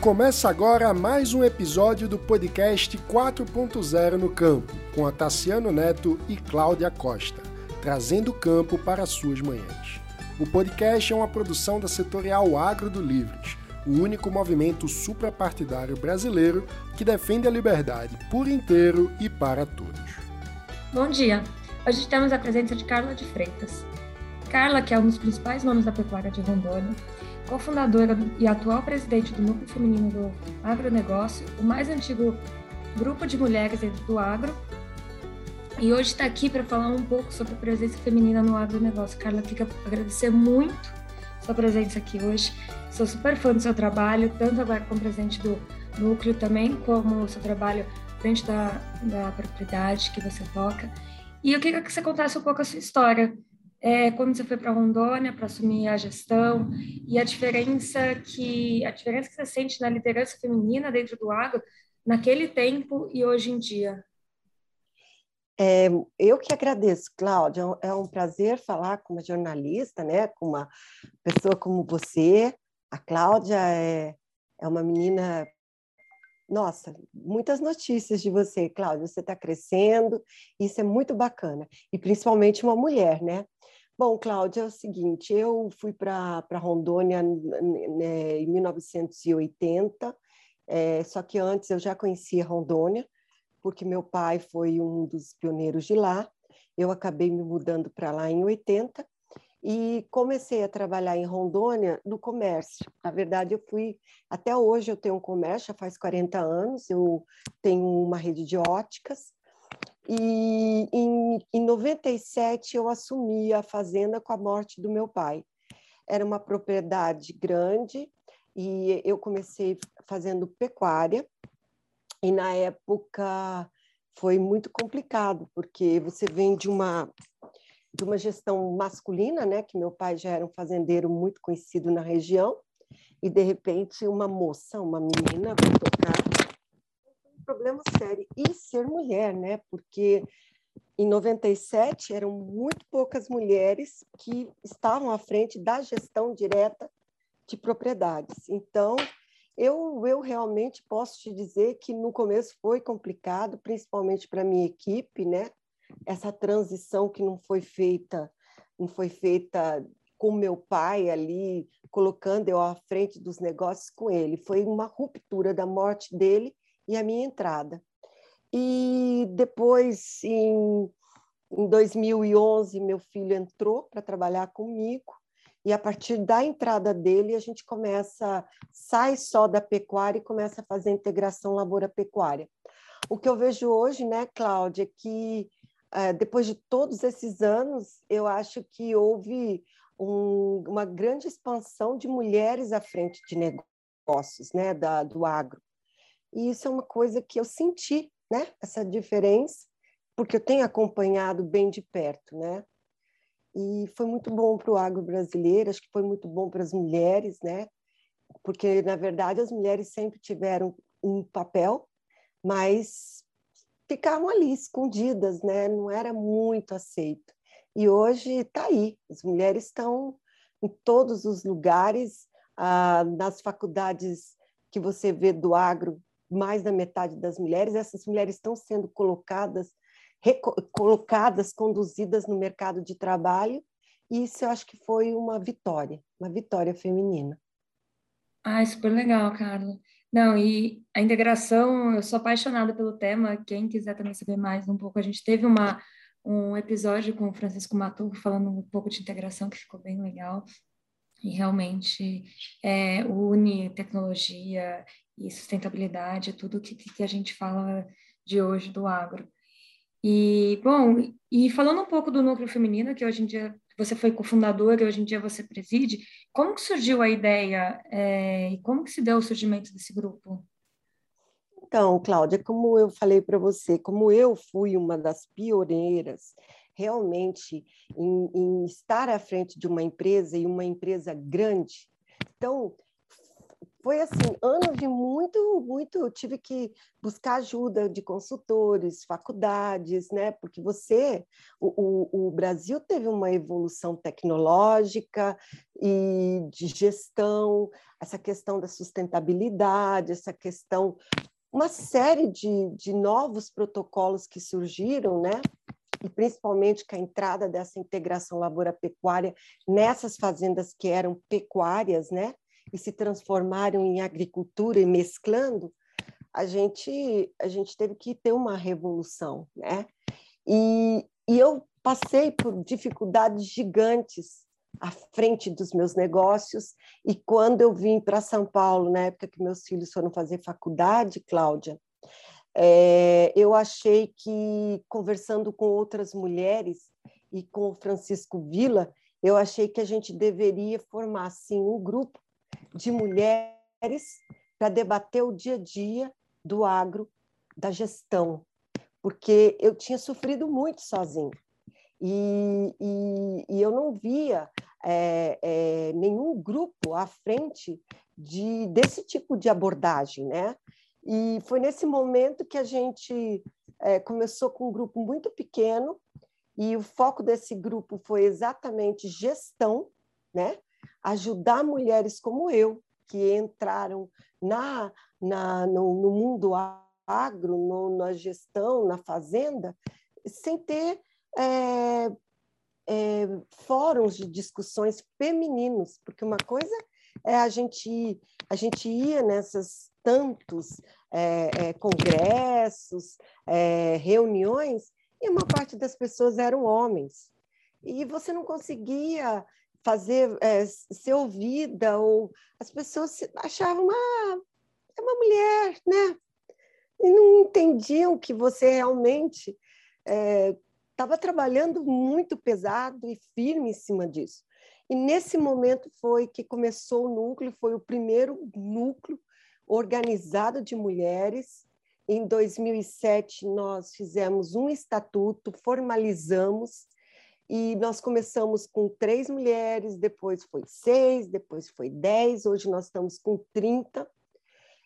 Começa agora mais um episódio do podcast 4.0 no Campo, com a Tassiano Neto e Cláudia Costa, trazendo o campo para suas manhãs. O podcast é uma produção da setorial Agro do Livres, o único movimento suprapartidário brasileiro que defende a liberdade por inteiro e para todos. Bom dia! Hoje temos a presença de Carla de Freitas. Carla, que é um dos principais nomes da pecuária de Rondônia, cofundadora e atual presidente do Núcleo Feminino do Agronegócio, o mais antigo grupo de mulheres dentro do agro. E hoje está aqui para falar um pouco sobre a presença feminina no agronegócio. Carla, queria agradecer muito sua presença aqui hoje. Sou super fã do seu trabalho, tanto agora como presidente do núcleo também, como o seu trabalho frente da, da propriedade que você toca. E eu queria que você contasse um pouco a sua história, é, quando você foi para Rondônia para assumir a gestão e a diferença que a diferença que você sente na liderança feminina dentro do agro naquele tempo e hoje em dia. É, eu que agradeço, Cláudia. É um prazer falar com uma jornalista, né? Com uma pessoa como você. A Cláudia é, é uma menina nossa, muitas notícias de você, Cláudia. Você está crescendo, isso é muito bacana. E principalmente uma mulher, né? Bom, Cláudia, é o seguinte: eu fui para Rondônia né, em 1980, é, só que antes eu já conhecia Rondônia, porque meu pai foi um dos pioneiros de lá. Eu acabei me mudando para lá em 80 e comecei a trabalhar em Rondônia no comércio. Na verdade, eu fui até hoje eu tenho um comércio, faz 40 anos, eu tenho uma rede de óticas e em, em 97 eu assumi a fazenda com a morte do meu pai. Era uma propriedade grande e eu comecei fazendo pecuária. E na época foi muito complicado, porque você vem de uma de uma gestão masculina, né, que meu pai já era um fazendeiro muito conhecido na região, e de repente uma moça, uma menina vai tocar problema sério. E ser mulher, né? Porque em 97 eram muito poucas mulheres que estavam à frente da gestão direta de propriedades. Então, eu, eu realmente posso te dizer que no começo foi complicado, principalmente para minha equipe, né? Essa transição que não foi feita, não foi feita com meu pai ali, colocando eu à frente dos negócios com ele. Foi uma ruptura da morte dele e a minha entrada. E depois, em, em 2011, meu filho entrou para trabalhar comigo, e a partir da entrada dele, a gente começa, sai só da pecuária e começa a fazer a integração lavoura-pecuária. O que eu vejo hoje, né, Cláudia, é que depois de todos esses anos, eu acho que houve um, uma grande expansão de mulheres à frente de negócios, né, da, do agro. E isso é uma coisa que eu senti, né? Essa diferença, porque eu tenho acompanhado bem de perto, né? E foi muito bom para o agro brasileiro, acho que foi muito bom para as mulheres, né? Porque, na verdade, as mulheres sempre tiveram um papel, mas ficavam ali escondidas, né? Não era muito aceito. E hoje está aí, as mulheres estão em todos os lugares, ah, nas faculdades que você vê do agro, mais da metade das mulheres, essas mulheres estão sendo colocadas, colocadas, conduzidas no mercado de trabalho, e isso eu acho que foi uma vitória, uma vitória feminina. Ah, super legal, Carla. Não, e a integração, eu sou apaixonada pelo tema, quem quiser também saber mais um pouco, a gente teve uma, um episódio com o Francisco Matu falando um pouco de integração, que ficou bem legal, e realmente é, une tecnologia e sustentabilidade, tudo que, que a gente fala de hoje do agro. E, bom, e falando um pouco do núcleo feminino, que hoje em dia você foi cofundadora e hoje em dia você preside, como que surgiu a ideia é, e como que se deu o surgimento desse grupo? Então, Cláudia, como eu falei para você, como eu fui uma das pioneiras realmente em, em estar à frente de uma empresa e uma empresa grande, então foi assim, anos de muito, muito, tive que buscar ajuda de consultores, faculdades, né? Porque você, o, o, o Brasil teve uma evolução tecnológica e de gestão, essa questão da sustentabilidade, essa questão, uma série de, de novos protocolos que surgiram, né? e principalmente com a entrada dessa integração lavoura-pecuária nessas fazendas que eram pecuárias, né? E se transformaram em agricultura e mesclando, a gente, a gente teve que ter uma revolução, né? E, e eu passei por dificuldades gigantes à frente dos meus negócios, e quando eu vim para São Paulo, na época que meus filhos foram fazer faculdade, Cláudia, é, eu achei que, conversando com outras mulheres e com o Francisco Vila, eu achei que a gente deveria formar, assim, um grupo de mulheres para debater o dia a dia do agro, da gestão, porque eu tinha sofrido muito sozinha e, e, e eu não via é, é, nenhum grupo à frente de, desse tipo de abordagem, né? E foi nesse momento que a gente é, começou com um grupo muito pequeno e o foco desse grupo foi exatamente gestão, né? Ajudar mulheres como eu, que entraram na, na, no, no mundo agro, no, na gestão, na fazenda, sem ter é, é, fóruns de discussões femininos, porque uma coisa é a gente a gente ia nessas tantos é, é congressos, é, reuniões e uma parte das pessoas eram homens. E você não conseguia fazer é, ser ouvida ou as pessoas achavam uma ah, é uma mulher, né? E não entendiam que você realmente estava é, trabalhando muito pesado e firme em cima disso. E nesse momento foi que começou o núcleo, foi o primeiro núcleo organizado de mulheres. Em 2007 nós fizemos um estatuto, formalizamos e nós começamos com três mulheres, depois foi seis, depois foi dez, hoje nós estamos com 30.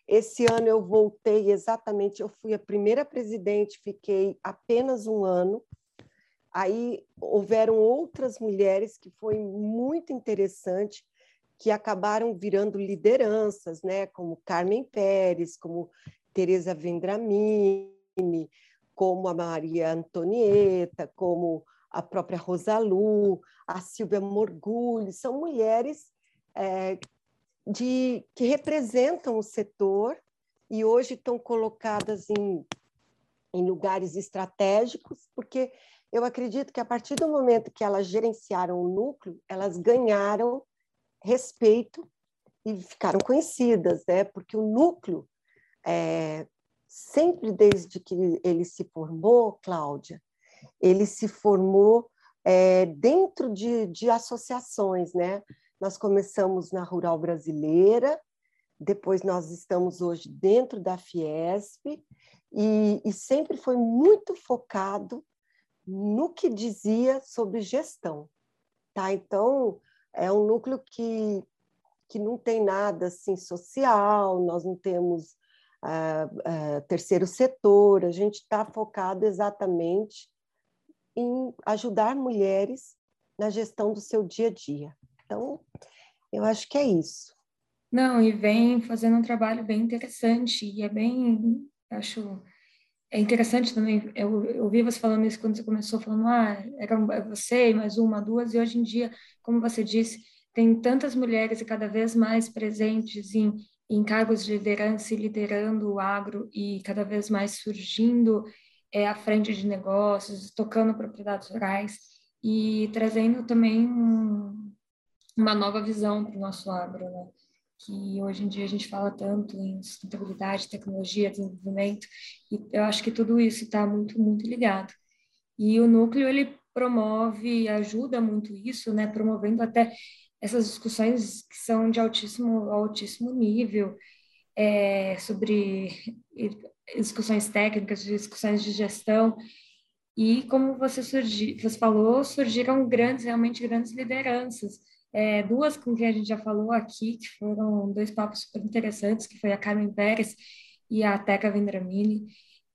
Esse ano eu voltei exatamente, eu fui a primeira presidente, fiquei apenas um ano. Aí houveram outras mulheres que foi muito interessante, que acabaram virando lideranças, né? como Carmen Pérez, como Teresa Vendramini, como a Maria Antonieta, como a própria Rosalu, a Silvia Morgulho, são mulheres é, de, que representam o setor e hoje estão colocadas em, em lugares estratégicos, porque eu acredito que a partir do momento que elas gerenciaram o núcleo, elas ganharam respeito e ficaram conhecidas, né? porque o núcleo, é, sempre desde que ele se formou, Cláudia, ele se formou é, dentro de, de associações, né? Nós começamos na Rural Brasileira, depois nós estamos hoje dentro da Fiesp, e, e sempre foi muito focado no que dizia sobre gestão. Tá? Então, é um núcleo que, que não tem nada assim social, nós não temos uh, uh, terceiro setor, a gente está focado exatamente em ajudar mulheres na gestão do seu dia a dia. Então, eu acho que é isso. Não, e vem fazendo um trabalho bem interessante, e é bem, acho, é interessante também, eu, ouvi você falando isso quando você começou, falando, ah, era é você, mais uma, duas, e hoje em dia, como você disse, tem tantas mulheres e cada vez mais presentes em, em cargos de liderança e liderando o agro, e cada vez mais surgindo é, à frente de negócios, tocando propriedades rurais e trazendo também um, uma nova visão para o nosso agro, né? que hoje em dia a gente fala tanto em sustentabilidade, tecnologia, desenvolvimento, e eu acho que tudo isso está muito, muito ligado. E o núcleo, ele promove, ajuda muito isso, né, promovendo até essas discussões que são de altíssimo, altíssimo nível, é, sobre discussões técnicas, discussões de gestão. E como você, você falou, surgiram grandes, realmente grandes lideranças É, duas com quem a gente já falou aqui, que foram dois papos super interessantes, que foi a Carmen Pérez e a Teca Vendramini,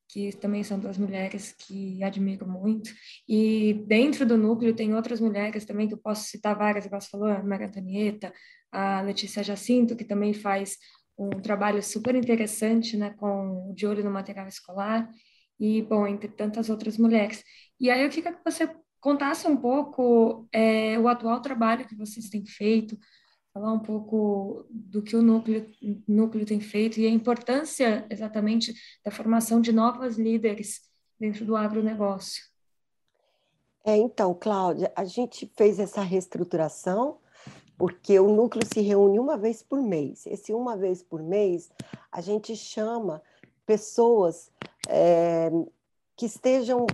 que também são duas mulheres que admiro muito. E dentro do núcleo tem outras mulheres também, que eu posso citar várias, você falou, a Maria Antonieta, a Letícia Jacinto, que também faz um trabalho super interessante, né, com de olho no material escolar, e, bom, entre tantas outras mulheres. E aí eu queria que você contasse um pouco é, o atual trabalho que vocês têm feito, falar um pouco do que o núcleo, núcleo tem feito e a importância exatamente da formação de novas líderes dentro do agronegócio. É, então, Cláudia, a gente fez essa reestruturação porque o núcleo se reúne uma vez por mês. Esse uma vez por mês, a gente chama pessoas é, que estejam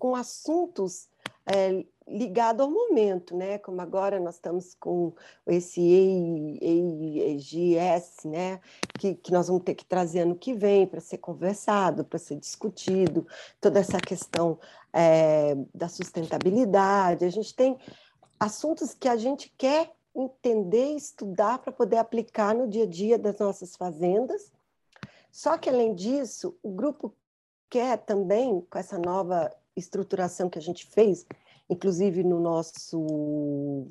com assuntos é, ligado ao momento, né? Como agora nós estamos com esse EIGS, né? Que, que nós vamos ter que trazer ano que vem para ser conversado, para ser discutido, toda essa questão é, da sustentabilidade. A gente tem assuntos que a gente quer entender estudar para poder aplicar no dia a dia das nossas fazendas. Só que, além disso, o grupo quer também, com essa nova estruturação que a gente fez, inclusive no nosso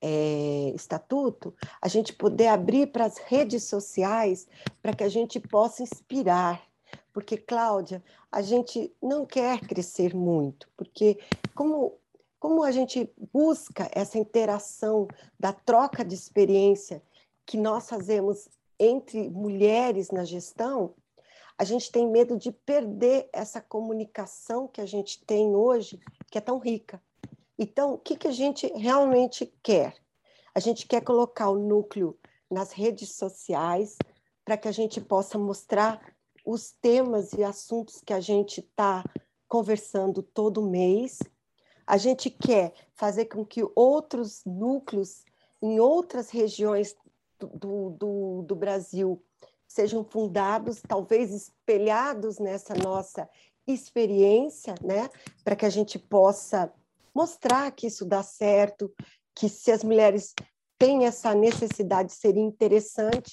é, estatuto, a gente poder abrir para as redes sociais para que a gente possa inspirar. Porque, Cláudia, a gente não quer crescer muito, porque como, como a gente busca essa interação da troca de experiência que nós fazemos entre mulheres na gestão, a gente tem medo de perder essa comunicação que a gente tem hoje, que é tão rica. Então, o que, que a gente realmente quer? A gente quer colocar o núcleo nas redes sociais para que a gente possa mostrar os temas e assuntos que a gente está conversando todo mês. A gente quer fazer com que outros núcleos em outras regiões do, do, do Brasil sejam fundados, talvez espelhados nessa nossa experiência, né, para que a gente possa mostrar que isso dá certo, que se as mulheres têm essa necessidade seria interessante.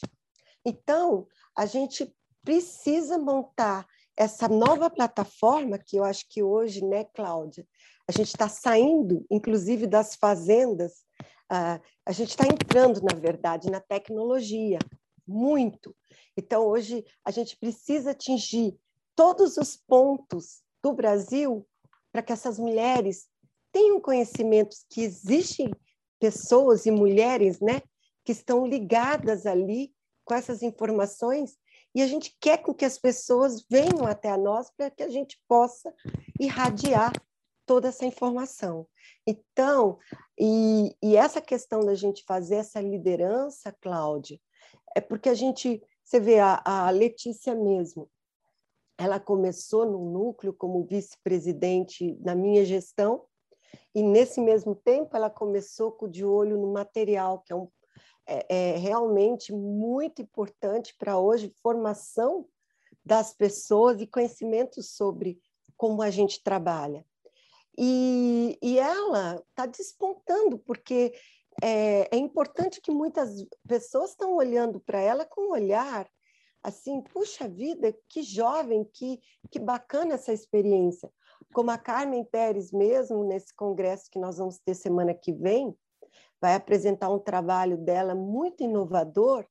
Então, a gente precisa montar essa nova plataforma que eu acho que hoje, né, Cláudia, a gente está saindo, inclusive das fazendas, uh, a gente está entrando, na verdade, na tecnologia, muito. Então, hoje, a gente precisa atingir todos os pontos do Brasil para que essas mulheres tenham conhecimentos que existem pessoas e mulheres né, que estão ligadas ali com essas informações e a gente quer com que as pessoas venham até nós para que a gente possa irradiar toda essa informação. Então, e, e, essa questão da gente fazer essa liderança, Cláudia, é porque a gente você vê a, a Letícia mesmo, ela começou no núcleo como vice-presidente na minha gestão, e nesse mesmo tempo ela começou com de olho no material, que é, um, é, é realmente muito importante para hoje, formação das pessoas e conhecimento sobre como a gente trabalha. E, e ela está despontando, porque é, é importante que muitas pessoas estão olhando para ela com um olhar assim, puxa vida, que jovem, que, que bacana essa experiência. Como a Carmen Pérez mesmo, nesse congresso que nós vamos ter semana que vem, vai apresentar um trabalho dela muito inovador,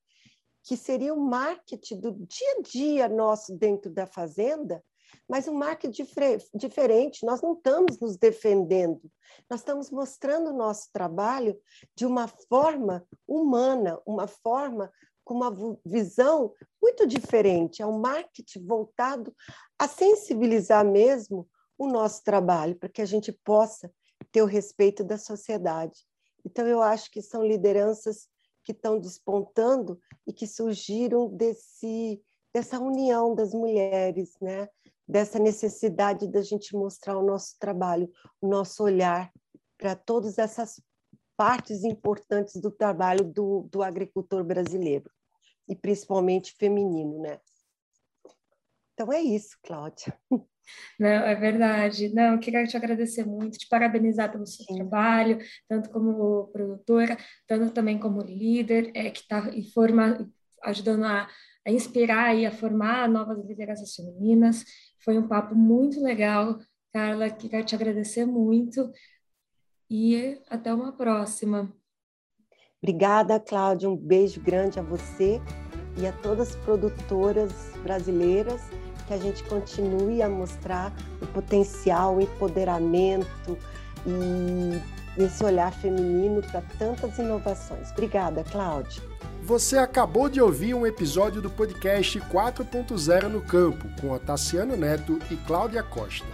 que seria o marketing do dia a dia nosso dentro da fazenda, mas um marketing diferente. Nós não estamos nos defendendo, nós estamos mostrando o nosso trabalho de uma forma humana, uma forma com uma visão muito diferente. É um marketing voltado a sensibilizar mesmo o nosso trabalho, para que a gente possa ter o respeito da sociedade. Então, eu acho que são lideranças que estão despontando e que surgiram desse, dessa união das mulheres, né? dessa necessidade da gente mostrar o nosso trabalho, o nosso olhar para todas essas partes importantes do trabalho do, do agricultor brasileiro, e principalmente feminino, né? Então é isso, Cláudia. Não, é verdade. Não, queria te agradecer muito, te parabenizar pelo seu Sim. trabalho, tanto como produtora, tanto também como líder, é, que está ajudando a, a inspirar e a formar novas lideranças femininas. Foi um papo muito legal, Carla, queria te agradecer muito e até uma próxima. Obrigada, Cláudia. Um beijo grande a você e a todas as produtoras brasileiras que a gente continue a mostrar o potencial, o empoderamento e esse olhar feminino para tantas inovações. Obrigada, Cláudia. Você acabou de ouvir um episódio do podcast 4.0 no Campo, com Tassiano Neto e Cláudia Costa.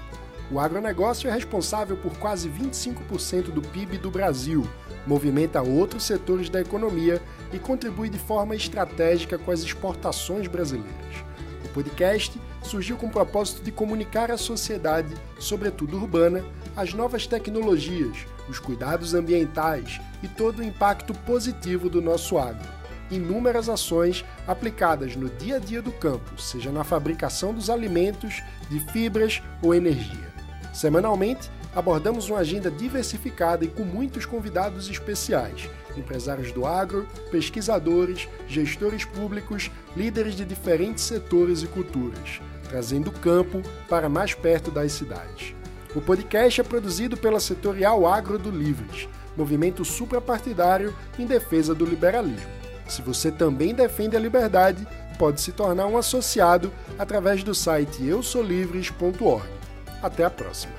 O agronegócio é responsável por quase 25% do PIB do Brasil, movimenta outros setores da economia e contribui de forma estratégica com as exportações brasileiras. O podcast surgiu com o propósito de comunicar à sociedade, sobretudo urbana, as novas tecnologias, os cuidados ambientais e todo o impacto positivo do nosso agro. Inúmeras ações aplicadas no dia a dia do campo, seja na fabricação dos alimentos, de fibras ou energia. Semanalmente, abordamos uma agenda diversificada e com muitos convidados especiais, empresários do agro, pesquisadores, gestores públicos, líderes de diferentes setores e culturas trazendo o campo para mais perto das cidades. O podcast é produzido pela Setorial Agro do Livres, movimento suprapartidário em defesa do liberalismo. Se você também defende a liberdade, pode se tornar um associado através do site eusolivres.org. Até a próxima!